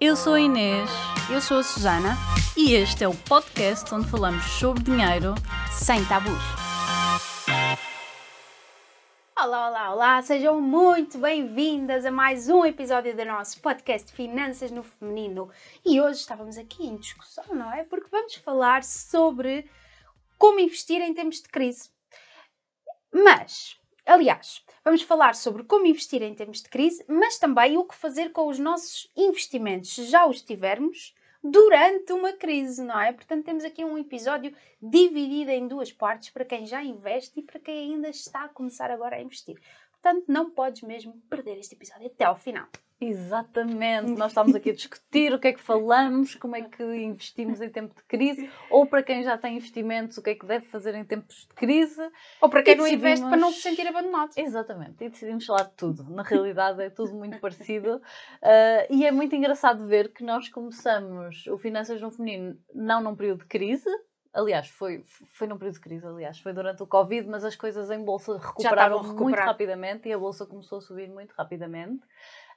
Eu sou a Inês Eu sou a Susana, e este é o podcast onde falamos sobre dinheiro. sem tabus. Olá, olá, olá! Sejam muito bem-vindas a mais um episódio do nosso podcast Finanças no Feminino. E hoje estávamos aqui em discussão, não é? Porque vamos falar sobre como investir em tempos de crise. Mas, aliás, vamos falar sobre como investir em tempos de crise, mas também o que fazer com os nossos investimentos, se já os tivermos, durante uma crise, não é? Portanto, temos aqui um episódio dividido em duas partes para quem já investe e para quem ainda está a começar agora a investir. Portanto, não podes mesmo perder este episódio até ao final. Exatamente, nós estamos aqui a discutir o que é que falamos, como é que investimos em tempo de crise, ou para quem já tem investimentos, o que é que deve fazer em tempos de crise. Ou para quem não investe decidimos- para não se sentir abandonado. Exatamente, e decidimos falar de tudo. Na realidade é tudo muito parecido Ah, e é muito engraçado ver que nós começamos o Finanças no Feminino não num período de crise. Aliás, foi, foi num período de crise, aliás, foi durante o Covid, mas as coisas em bolsa recuperaram muito rapidamente e a bolsa começou a subir muito rapidamente.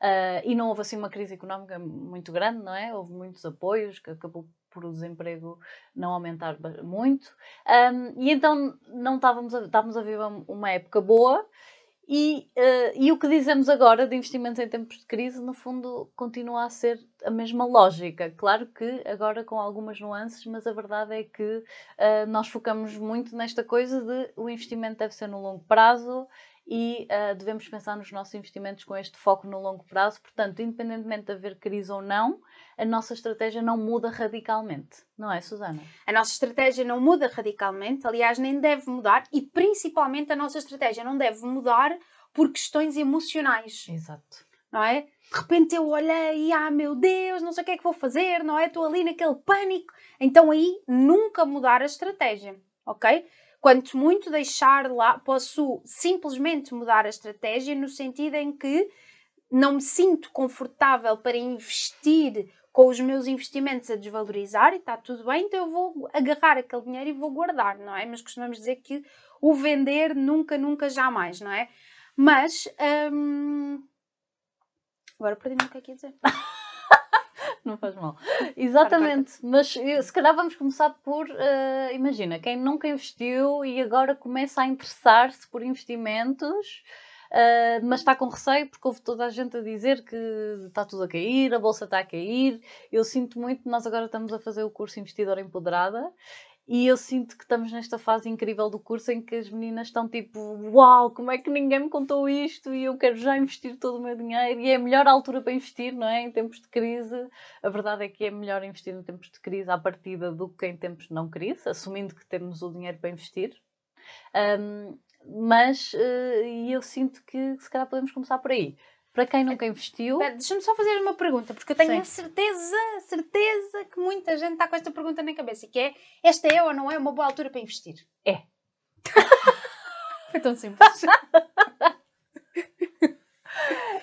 Ah, e não houve assim uma crise económica muito grande, não é? Houve muitos apoios, que acabou por o desemprego não aumentar muito. Ahm, e então não estávamos a, estávamos a viver uma época boa e, eh, e o que dizemos agora de investimentos em tempos de crise, no fundo, continua a ser a mesma lógica. Claro que agora com algumas nuances, mas a verdade é que eh, nós focamos muito nesta coisa de o investimento deve ser no longo prazo e eh, devemos pensar nos nossos investimentos com este foco no longo prazo. Portanto, independentemente de haver crise ou não, a nossa estratégia não muda radicalmente. Não é, Susana? A nossa estratégia não muda radicalmente, aliás, nem deve mudar, e principalmente a nossa estratégia não deve mudar por questões emocionais, Exato. não é? De repente eu olhei, ah meu Deus, não sei o que é que vou fazer, não é? Estou ali naquele pânico. Então aí nunca mudar a estratégia, ok? Quanto muito deixar lá, posso simplesmente mudar a estratégia no sentido em que não me sinto confortável para investir com os meus investimentos a desvalorizar e está tudo bem, então eu vou agarrar aquele dinheiro e vou guardar, não é? Mas costumamos dizer que o vender nunca, nunca, jamais, não é? Mas. hum, Agora perdi-me o que é que ia dizer. Não faz mal. Exatamente. Mas eh, se calhar vamos começar por, eh, imagina, quem nunca investiu e agora começa a interessar-se por investimentos, eh, mas está com receio porque houve toda a gente a dizer que está tudo a cair, a bolsa está a cair. Eu sinto muito, nós agora estamos a fazer o curso Investidora Empoderada. E eu sinto que estamos nesta fase incrível do curso em que as meninas estão tipo, uau, como é que ninguém me contou isto e eu quero já investir todo o meu dinheiro e é a melhor altura para investir, não é? Em tempos de crise. A verdade é que é melhor investir em tempos de crise à partida do que em tempos de não crise, assumindo que temos o dinheiro para investir. Ahm, mas e eu sinto que se calhar podemos começar por aí. Para quem nunca investiu, Deixa-me só fazer uma pergunta, porque eu tenho Sim. a certeza, certeza que muita gente está com esta pergunta na cabeça, que é, esta é ou não é uma boa altura para investir? É. Foi tão simples.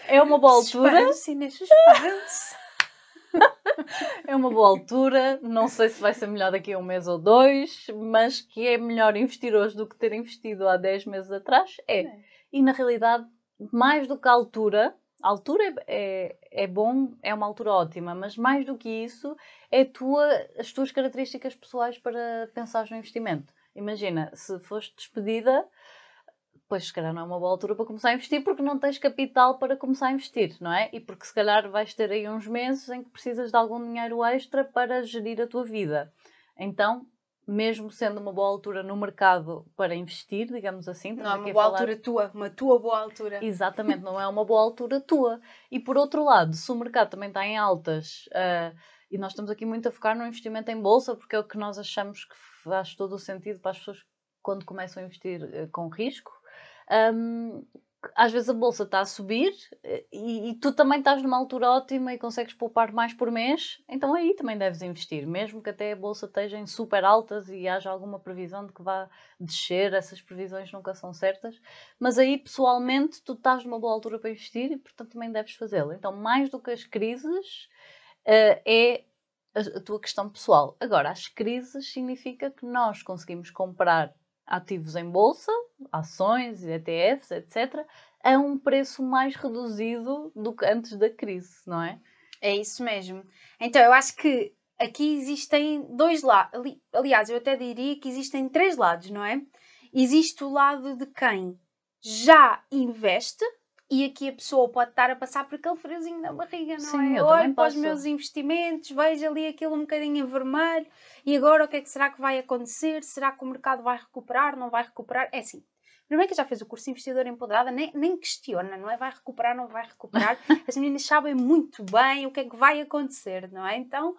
é uma boa altura. Suspense, suspense. É uma boa altura, não sei se vai ser melhor daqui a um mês ou dois, mas que é melhor investir hoje do que ter investido há 10 meses atrás, é. É. E na realidade, mais do que a altura, a altura é, é, é bom, é uma altura ótima, mas mais do que isso, é tua, as tuas características pessoais para pensar no investimento. Imagina, se foste despedida, pois se calhar não é uma boa altura para começar a investir porque não tens capital para começar a investir, não é? E porque se calhar vais ter aí uns meses em que precisas de algum dinheiro extra para gerir a tua vida. Então, mesmo sendo uma boa altura no mercado para investir, digamos assim, Não é uma boa falar- altura tua, uma tua boa altura. Exatamente, não é uma boa altura tua. E por outro lado, se o mercado também está em altas, ah, e nós estamos aqui muito a focar no investimento em bolsa, porque é o que nós achamos que faz todo o sentido para as pessoas quando começam a investir eh, com risco. Ahm, às vezes a bolsa está a subir eh, e, e tu também estás numa altura ótima e consegues poupar mais por mês, então aí também deves investir, mesmo que até a bolsa esteja em super altas e haja alguma previsão de que vá descer, essas previsões nunca são certas, mas aí pessoalmente tu estás numa boa altura para investir e portanto também deves fazê-lo. Então, mais do que as crises, eh, é a, a tua questão pessoal. Agora, as crises significa que nós conseguimos comprar ativos em bolsa, ações, ETFs, etc., a um preço mais reduzido do que antes da crise, não é? É isso mesmo. Então, eu acho que aqui existem dois lados. Aliás, eu até diria que existem três lados, não é? Existe o lado de quem já investe, e aqui a pessoa pode estar a passar por aquele friozinho na barriga, não Sim, é? eu Olho também para os meus investimentos, vejo ali aquilo um bocadinho em vermelho e agora o que é que será que vai acontecer? Será que o mercado vai recuperar? Não vai recuperar? É assim. Primeiro que já fez o curso de investidor empoderada, nem, nem questiona, não é? Vai recuperar, não vai recuperar. As meninas sabem muito bem o que é que vai acontecer, não é? Então,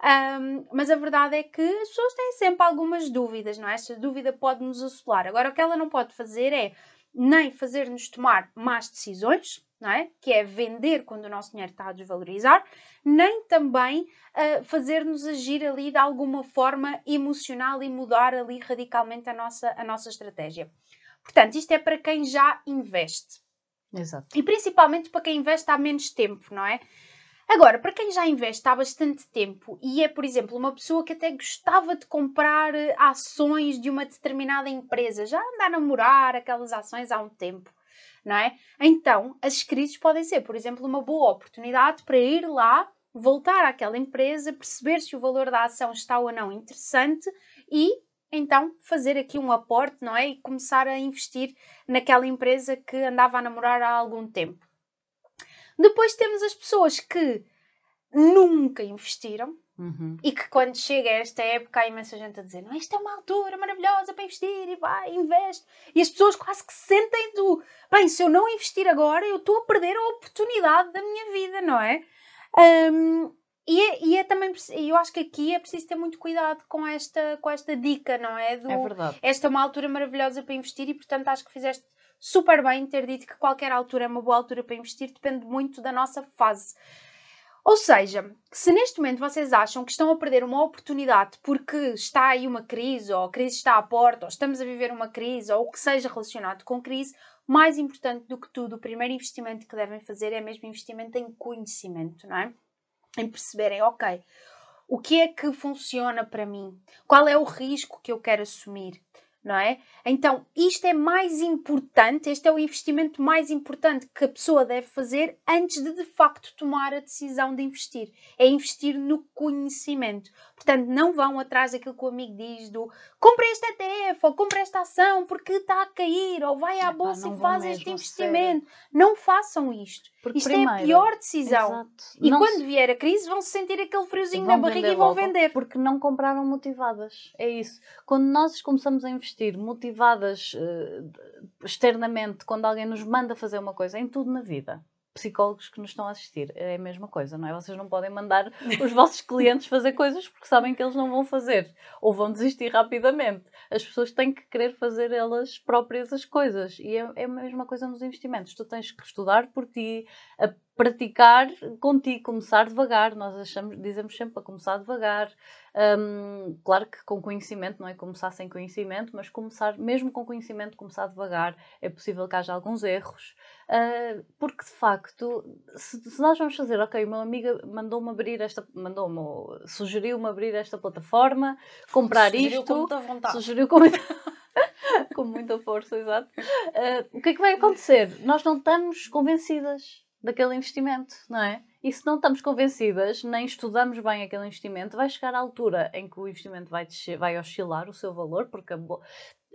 ahm, mas a verdade é que as pessoas têm sempre algumas dúvidas, não é? Esta dúvida pode nos assolar. Agora, o que ela não pode fazer é nem fazer-nos tomar más decisões, não é? Que é vender quando o nosso dinheiro está a desvalorizar, nem também uh, fazer-nos agir ali de alguma forma emocional e mudar ali radicalmente a nossa, a nossa estratégia. Portanto, isto é para quem já investe. Exato. E principalmente para quem investe há menos tempo, não é? Agora, para quem já investe há bastante tempo e é, por exemplo, uma pessoa que até gostava de comprar eh, ações de uma determinada empresa, já anda a namorar aquelas ações há um tempo, não é? Então, as crises podem ser, por exemplo, uma boa oportunidade para ir lá, voltar àquela empresa, perceber se o valor da ação está ou não interessante e então fazer aqui um aporte, não é? E começar a investir naquela empresa que andava a namorar há algum tempo. Depois temos as pessoas que nunca investiram Uhum. e que quando chega a esta época há imensa gente a dizer não, isto é uma altura maravilhosa para investir e vai, investe. E as pessoas quase que se sentem do bem, se eu não investir agora, eu estou a perder a oportunidade da minha vida, não é? Um, e é, e é também, eu acho que aqui é preciso ter muito cuidado com esta, com esta dica, não é? Do, É verdade. esta é uma altura maravilhosa para investir e, portanto, acho que fizeste super bem ter dito que qualquer altura é uma boa altura para investir, depende muito da nossa fase. Ou seja, se neste momento vocês acham que estão a perder uma oportunidade porque está aí uma crise, ou a crise está à porta, ou estamos a viver uma crise, ou o que seja relacionado com crise, mais importante do que tudo, o primeiro investimento que devem fazer é mesmo investimento em conhecimento, não é? Em perceberem, ok, o que é que funciona para mim? Qual é o risco que eu quero assumir? Não é? Então, isto é mais importante, este é o investimento mais importante que a pessoa deve fazer antes de de facto tomar a decisão de investir. É investir no conhecimento. Portanto, não vão atrás daquilo que o amigo diz do compra este ETF ou compra esta ação porque está a cair, ou vai à bolsa e faz este investimento. Não façam isto. Porque Isto é a primeiro- pior decisão. Exato. E Não quando se- vier a crise, vão sentir aquele friozinho vão na barriga e vão logo, vender. Porque não compraram motivadas. É isso. Quando nós começamos a investir motivadas eh, externamente, quando alguém nos manda fazer uma coisa, em tudo na vida. Psicólogos que nos estão a assistir, é a mesma coisa, não é? Vocês não podem mandar os vossos clientes fazer coisas porque sabem que eles não vão fazer ou vão desistir rapidamente. As pessoas têm que querer fazer elas próprias as coisas e é, é a mesma coisa nos investimentos. Tu tens que estudar por ti, a praticar contigo, começar devagar. Nós achamos, dizemos sempre para começar devagar. Hum, claro que com conhecimento, não é começar sem conhecimento, mas começar, mesmo com conhecimento, começar devagar. É possível que haja alguns erros, ah, porque de facto, se, se nós vamos fazer, ok, uma amiga mandou-me abrir esta, mandou-me, sugeriu-me abrir esta plataforma, comprar Sugeriu isto, com muita vontade. sugeriu com muita, com muita força, exato. Ah, o que é que vai acontecer? Nós não estamos convencidas daquele investimento, não é? E se não estamos convencidas, nem estudamos bem aquele investimento, vai chegar à altura em que o investimento vai, descer, vai oscilar o seu valor, porque a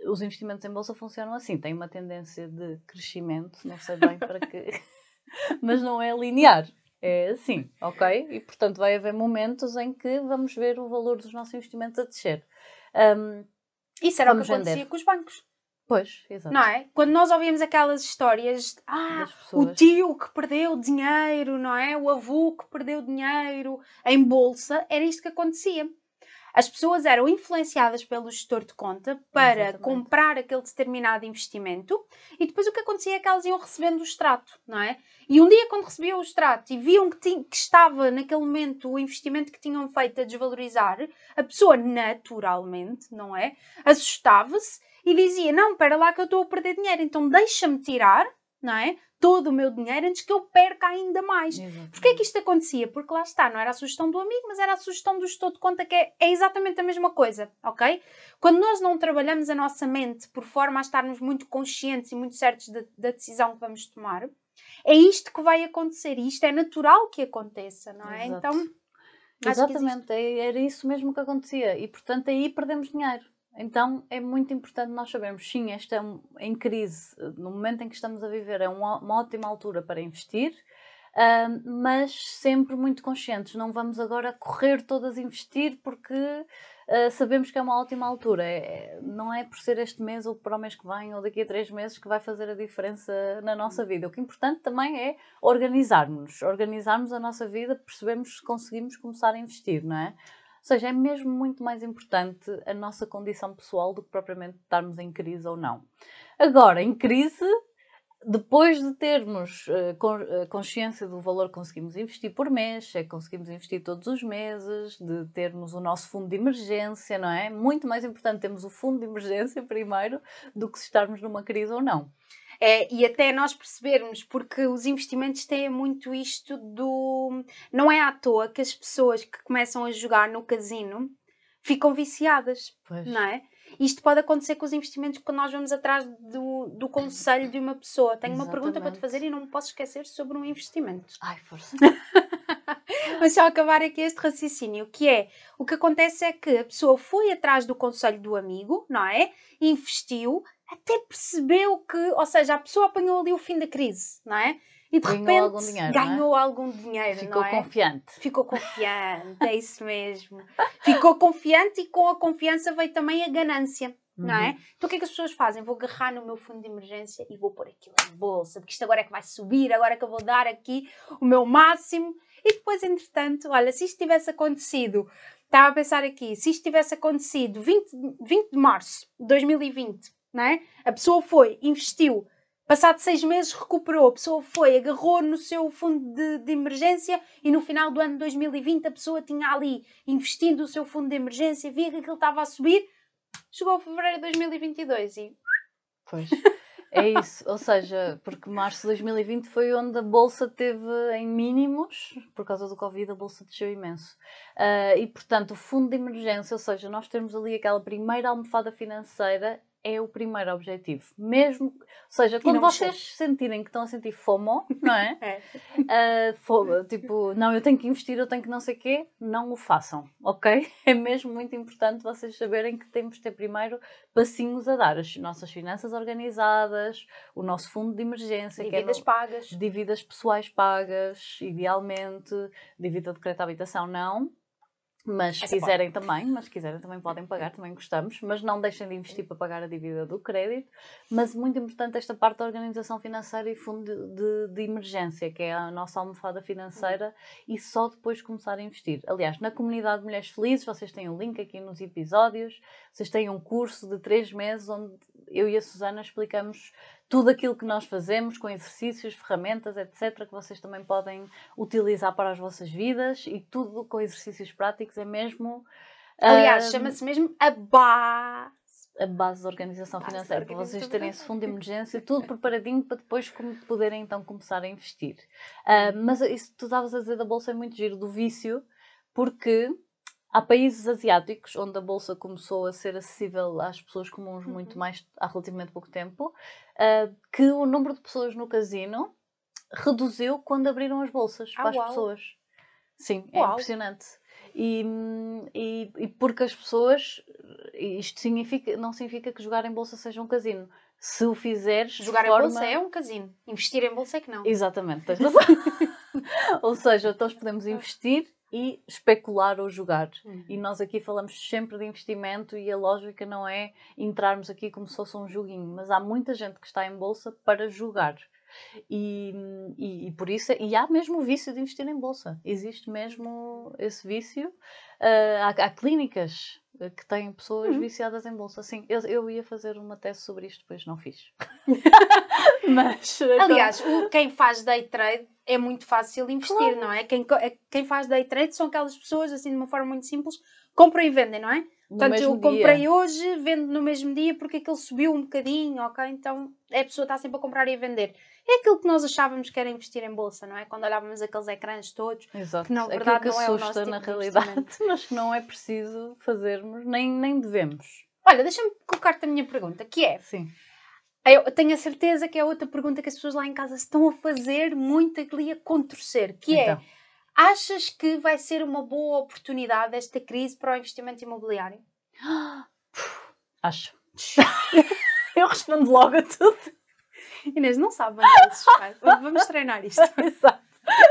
os investimentos em bolsa funcionam assim, têm uma tendência de crescimento, não sei bem para que, mas não é linear. É assim, ok? E portanto vai haver momentos em que vamos ver o valor dos nossos investimentos a descer. Ahm, Isso era o que acontecia vender. com os bancos, pois, exato. não é? Quando nós ouvíamos aquelas histórias, de, ah, o tio que perdeu dinheiro, não é? O avô que perdeu dinheiro em bolsa, era isto que acontecia. As pessoas eram influenciadas pelo gestor de conta para Exatamente. comprar aquele determinado investimento e depois o que acontecia é que elas iam recebendo o extrato, não é? E um dia, quando recebiam o extrato e viam que, tin- que estava naquele momento o investimento que tinham feito a desvalorizar, a pessoa naturalmente, não é? Assustava-se e dizia: Não, espera lá que eu estou a perder dinheiro, então deixa-me tirar, não é? Todo o meu dinheiro antes que eu perca ainda mais. Porquê que isto acontecia? Porque lá está, não era a sugestão do amigo, mas era a sugestão do gestor de conta, que é, é exatamente a mesma coisa, ok? Quando nós não trabalhamos a nossa mente por forma a estarmos muito conscientes e muito certos da, da decisão que vamos tomar, é isto que vai acontecer, e isto é natural que aconteça, não é? Exato. Então, Exatamente, é- era isso mesmo que acontecia. E portanto aí perdemos dinheiro. Então é muito importante nós sabermos, sim, esta é um, em crise, no momento em que estamos a viver, é uma, ótima altura para investir, ah, mas sempre muito conscientes. Não vamos agora correr todas investir porque ah, sabemos que é uma ótima altura. É- é- não é por ser este mês ou para o mês que vem ou daqui a três meses que vai fazer a diferença na nossa vida. O que é importante também é organizarmos, organizarmos a nossa vida, percebemos se conseguimos começar a investir, não é? Seja, é mesmo muito mais importante a nossa condição pessoal do que propriamente estarmos em crise ou não. Agora, em crise, depois de termos eh, eh, consciência do valor que conseguimos investir por mês, é que conseguimos investir todos os meses, de termos o nosso fundo de emergência, não é? Muito mais importante termos o fundo de emergência primeiro do que se estarmos numa crise ou não. É, e até nós percebermos, porque os investimentos têm muito isto do. Não é à toa que as pessoas que começam a jogar no casino ficam viciadas, Pois. não é? Isto pode acontecer com os investimentos quando nós vamos atrás do, do conselho de uma pessoa. Tenho uma pergunta para te Exatamente. fazer e não me posso esquecer sobre um investimento. Ai, força. Mas só acabar aqui este raciocínio, que é, o que acontece é que a pessoa foi atrás do conselho do amigo, não é? Investiu, até percebeu que, ou seja, a pessoa apanhou ali o fim da crise, não é? E de Ganhou repente algum dinheiro, não é? ganhou algum dinheiro, Ficou é? confiante. Ficou confiante, é isso mesmo. Ficou confiante e com a confiança veio também a ganância, não é? Uhum. Então o que é que as pessoas fazem? Vou agarrar no meu fundo de emergência e vou pôr aquilo na bolsa, porque isto agora é que vai subir, agora é que eu vou dar aqui o meu máximo. E depois, entretanto, olha, se isto tivesse acontecido, estava a pensar aqui, se isto tivesse acontecido 20, 20 de março de 2020, não é? A pessoa foi, investiu, passado seis meses recuperou, a pessoa foi, agarrou no seu fundo de, de emergência e no final do ano de 2020 a pessoa tinha ali investindo o seu fundo de emergência, via que aquilo estava a subir, chegou a fevereiro de 2022 e Pois. É isso, ou seja, porque março de 2020 foi onde a bolsa teve em mínimos, por causa do Covid, a bolsa desceu imenso. Ah, e portanto, o fundo de emergência, ou seja, nós temos ali aquela primeira almofada financeira, é o primeiro objetivo. Mesmo, ou seja, quando vocês sentirem que estão a sentir FOMO, não é? é. Ah, fo- tipo, não, eu tenho que investir, eu tenho que não sei o quê, não o façam, ok? É mesmo muito importante vocês saberem que temos de ter primeiro passinhos a dar, as nossas finanças organizadas, o nosso fundo de emergência, é dívidas no- pagas. dívidas pessoais pagas, idealmente, dívida de crédito à habitação não. Mas se Essa quiserem também, mas se quiserem também podem pagar, também gostamos, mas não deixem de investir para pagar a dívida do crédito. Mas muito importante esta parte da organização financeira e fundo de, de- de emergência, que é a nossa almofada financeira, e só depois começar a investir. Aliás, na comunidade de Mulheres Felizes, vocês têm o link aqui nos episódios, vocês têm um curso de três meses onde eu e a Susana explicamos tudo aquilo que nós fazemos com exercícios, ferramentas, etc., que vocês também podem utilizar para as vossas vidas e tudo com exercícios práticos é mesmo Aliás, ah, chama-se mesmo a base. a base da organização Base financeira, para vocês terem esse fundo de emergência, tudo preparadinho para depois poderem então começar a investir. Ah, mas isso que tu estavas a dizer da bolsa é muito giro, do vício, porque há países asiáticos onde a bolsa começou a ser acessível às pessoas comuns Uhum. muito mais há relativamente pouco tempo, ah, que o número de pessoas no casino reduziu quando abriram as bolsas Ah, para as uau. pessoas. Sim, é Uau. impressionante. E, e, e porque as pessoas, isto significa, não significa que jogar em bolsa seja um casino. Se o fizeres, Jogar forma... em bolsa é um casino. Investir em bolsa é que não. Exatamente, tens razão. Ou seja, nós podemos investir e especular ou jogar. Uhum. E nós aqui falamos sempre de investimento e a lógica não é entrarmos aqui como se fosse um joguinho, mas há muita gente que está em bolsa para jogar. E, e, e por isso, e há mesmo o vício de investir em bolsa. Existe mesmo esse vício. Ah, há, há clínicas que têm pessoas Uhum. viciadas em bolsa. Sim, eu, eu ia fazer uma tese sobre isto, depois não fiz. mas, eh, Aliás, o- quem faz day trade é muito fácil investir, não é? Quem, é- quem faz day trade são aquelas pessoas, assim, de uma forma muito simples, compram e vendem, não é? No Portanto, eu comprei dia. hoje, vendo no mesmo dia porque aquilo subiu um bocadinho, ok? Então a pessoa está sempre a comprar e a vender. É aquilo que nós achávamos que era investir em bolsa, não é? Quando olhávamos aqueles ecrãs todos. Exato. que na Aquilo verdade que não é o nosso na tipo de realidade, mas que não é preciso fazermos, nem, nem devemos. Olha, deixa-me colocar-te a minha pergunta, que é, Sim. Eu tenho a certeza que é outra pergunta que as pessoas lá em casa estão a fazer muito ali a contorcer, que é, Então. Achas que vai ser uma boa oportunidade esta crise para o investimento imobiliário? Acho. Eu respondo logo a tudo. Inês, não sabe pais. Vamos treinar isto. Exato.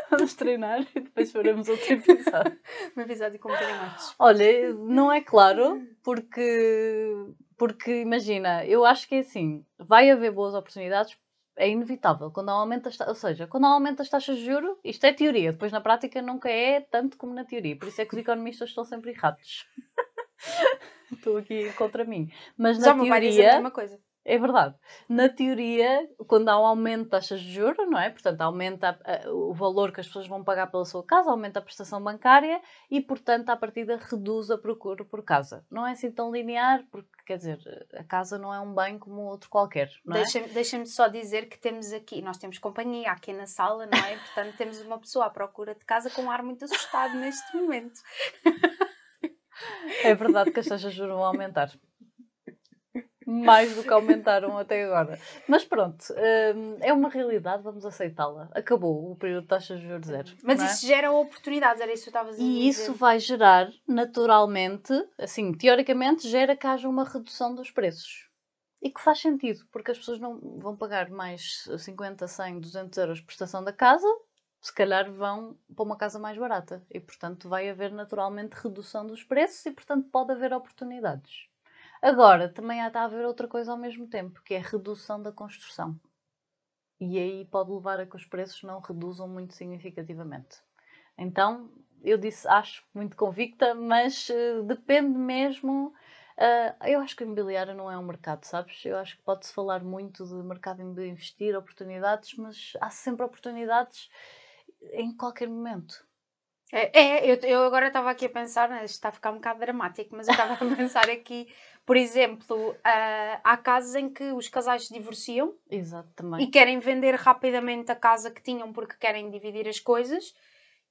Vamos treinar e depois faremos outro episódio. Um episódio com um bocadinho mais. Olha, não é claro, porque, porque imagina, eu acho que é assim, vai haver boas oportunidades, é inevitável. Quando há aumento das ta- ou seja, quando há aumento das taxas de juros, isto é teoria, depois na prática nunca é tanto como na teoria. Por isso é que os economistas estão sempre errados. Estou aqui contra mim. Mas na a teoria, mesma coisa. É verdade. Na teoria, quando há um aumento de taxas de juros, não é? Portanto, aumenta a- a- o valor que as pessoas vão pagar pela sua casa, aumenta a prestação bancária e, portanto, à partida reduz a procura por casa. Não é assim tão linear, porque, quer dizer, a casa não é um bem como outro qualquer, não é? Deixa-me deixa só dizer que temos aqui, nós temos companhia aqui na sala, não é? Portanto, temos uma pessoa à procura de casa com um ar muito assustado neste momento. É verdade que as taxas de juros vão aumentar. Mais do que aumentaram até agora. Mas pronto, hum, é uma realidade, vamos aceitá-la. Acabou o período de taxas de juros zero. Mas é? isso gera oportunidades, era isso que tu estavas a dizer. E isso vai gerar, naturalmente, assim, teoricamente, gera que haja uma redução dos preços. E que faz sentido, porque as pessoas não vão pagar mais 50, 100, 200 euros de prestação da casa, se calhar vão para uma casa mais barata. E, portanto, vai haver naturalmente redução dos preços e, portanto, pode haver oportunidades. Agora, também há de haver outra coisa ao mesmo tempo, que é a redução da construção. E aí pode levar a que os preços não reduzam muito significativamente. Então, eu disse, acho muito convicta, mas eh, depende mesmo. eh, eu acho que o imobiliário não é um mercado, sabes? Eu acho que pode-se falar muito de mercado de investir, oportunidades, mas há sempre oportunidades em qualquer momento. É, é, eu, eu agora estava aqui a pensar, né, isto está a ficar um bocado dramático, mas eu estava a pensar aqui, por exemplo, ah, há casos em que os casais se divorciam Exato, e querem vender rapidamente a casa que tinham porque querem dividir as coisas.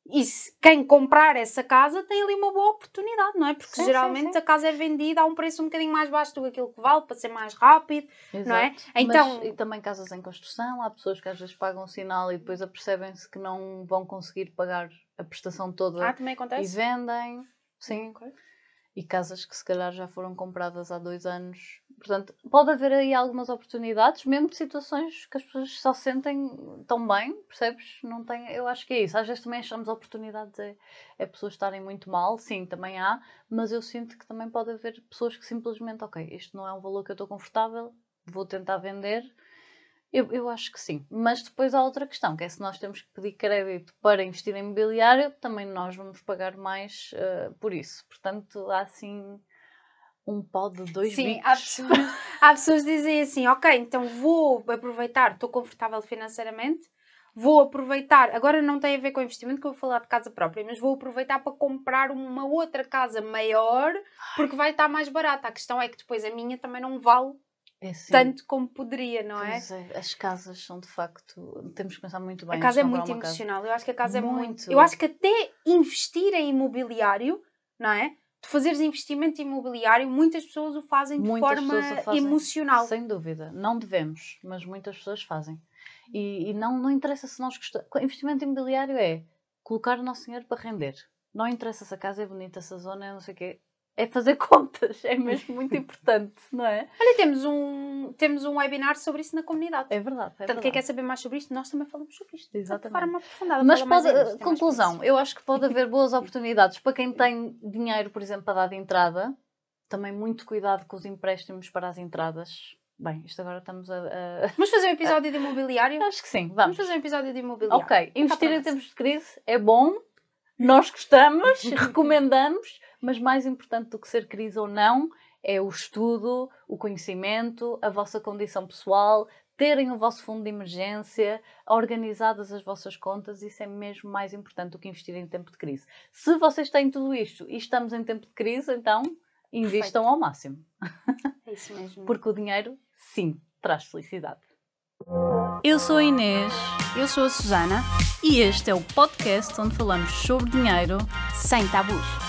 E se, quem comprar essa casa tem ali uma boa oportunidade, não é? Porque Sim, sim, geralmente sim. a casa é vendida a um preço um bocadinho mais baixo do que aquilo que vale, para ser mais rápido. não é? Exato. Então- Mas, e também casas em construção, há pessoas que às vezes pagam o sinal e depois apercebem-se que não vão conseguir pagar a prestação toda Ah, também e acontece? vendem. Sim, Ok. E casas que se calhar já foram compradas há dois anos. Portanto, pode haver aí algumas oportunidades, mesmo de situações que as pessoas só sentem tão bem, percebes? Não tem, eu acho que é isso. Às vezes também achamos oportunidades é, é pessoas estarem muito mal, sim, também há, mas eu sinto que também pode haver pessoas que simplesmente, ok, isto não é um valor que eu estou confortável, vou tentar vender. Eu, eu acho que sim. Mas depois há outra questão, que é se nós temos que pedir crédito para investir em imobiliário, também nós vamos pagar mais eh, por isso. Portanto, há assim um pó de dois Sim, bicos. há pessoas, há pessoas que dizem assim, ok, então vou aproveitar, estou confortável financeiramente, vou aproveitar, agora não tem a ver com investimento que eu vou falar de casa própria, mas vou aproveitar para comprar uma outra casa maior porque vai estar mais barata. A questão é que depois a minha também não vale É assim, tanto como poderia, não é? é, As casas são de facto. Temos que pensar muito bem. A casa é muito uma casa. emocional. Eu acho que a casa é muito. Muito. Eu acho que até investir em imobiliário, não é? De fazeres investimento imobiliário, muitas pessoas o fazem de Muitas forma fazem, emocional. Sem dúvida. Não devemos, mas muitas pessoas fazem. E, e não, não interessa se nós gostamos. Investimento imobiliário é colocar o nosso dinheiro para render. Não interessa se a casa é bonita, se a zona é não sei o quê. É fazer contas. É mesmo muito importante, não é? Olha, temos um, temos um webinar sobre isso na comunidade. É verdade. É Portanto, quem quer saber mais sobre isto, nós também falamos sobre isto. Exatamente. De forma aprofundada. Mas pode, mais conclusão, eu acho que pode haver boas oportunidades para quem tem dinheiro, por exemplo, para dar de entrada. Também muito cuidado com os empréstimos para as entradas. Bem, isto agora estamos a. a- Vamos fazer um episódio de imobiliário? Acho que sim, Vamos vamos. fazer um episódio de imobiliário. Ok, investir em tempos de crise é bom, nós gostamos, recomendamos, mas mais importante do que ser crise ou não é o estudo, o conhecimento, a vossa condição pessoal, terem o vosso fundo de emergência, organizadas as vossas contas, isso é mesmo mais importante do que investir em tempo de crise. Se vocês têm tudo isto e estamos em tempo de crise, então invistam ao máximo, É isso mesmo. porque o dinheiro, sim, traz felicidade. Eu sou a Inês Eu sou a Susana, e este é o podcast onde falamos sobre dinheiro sem tabus.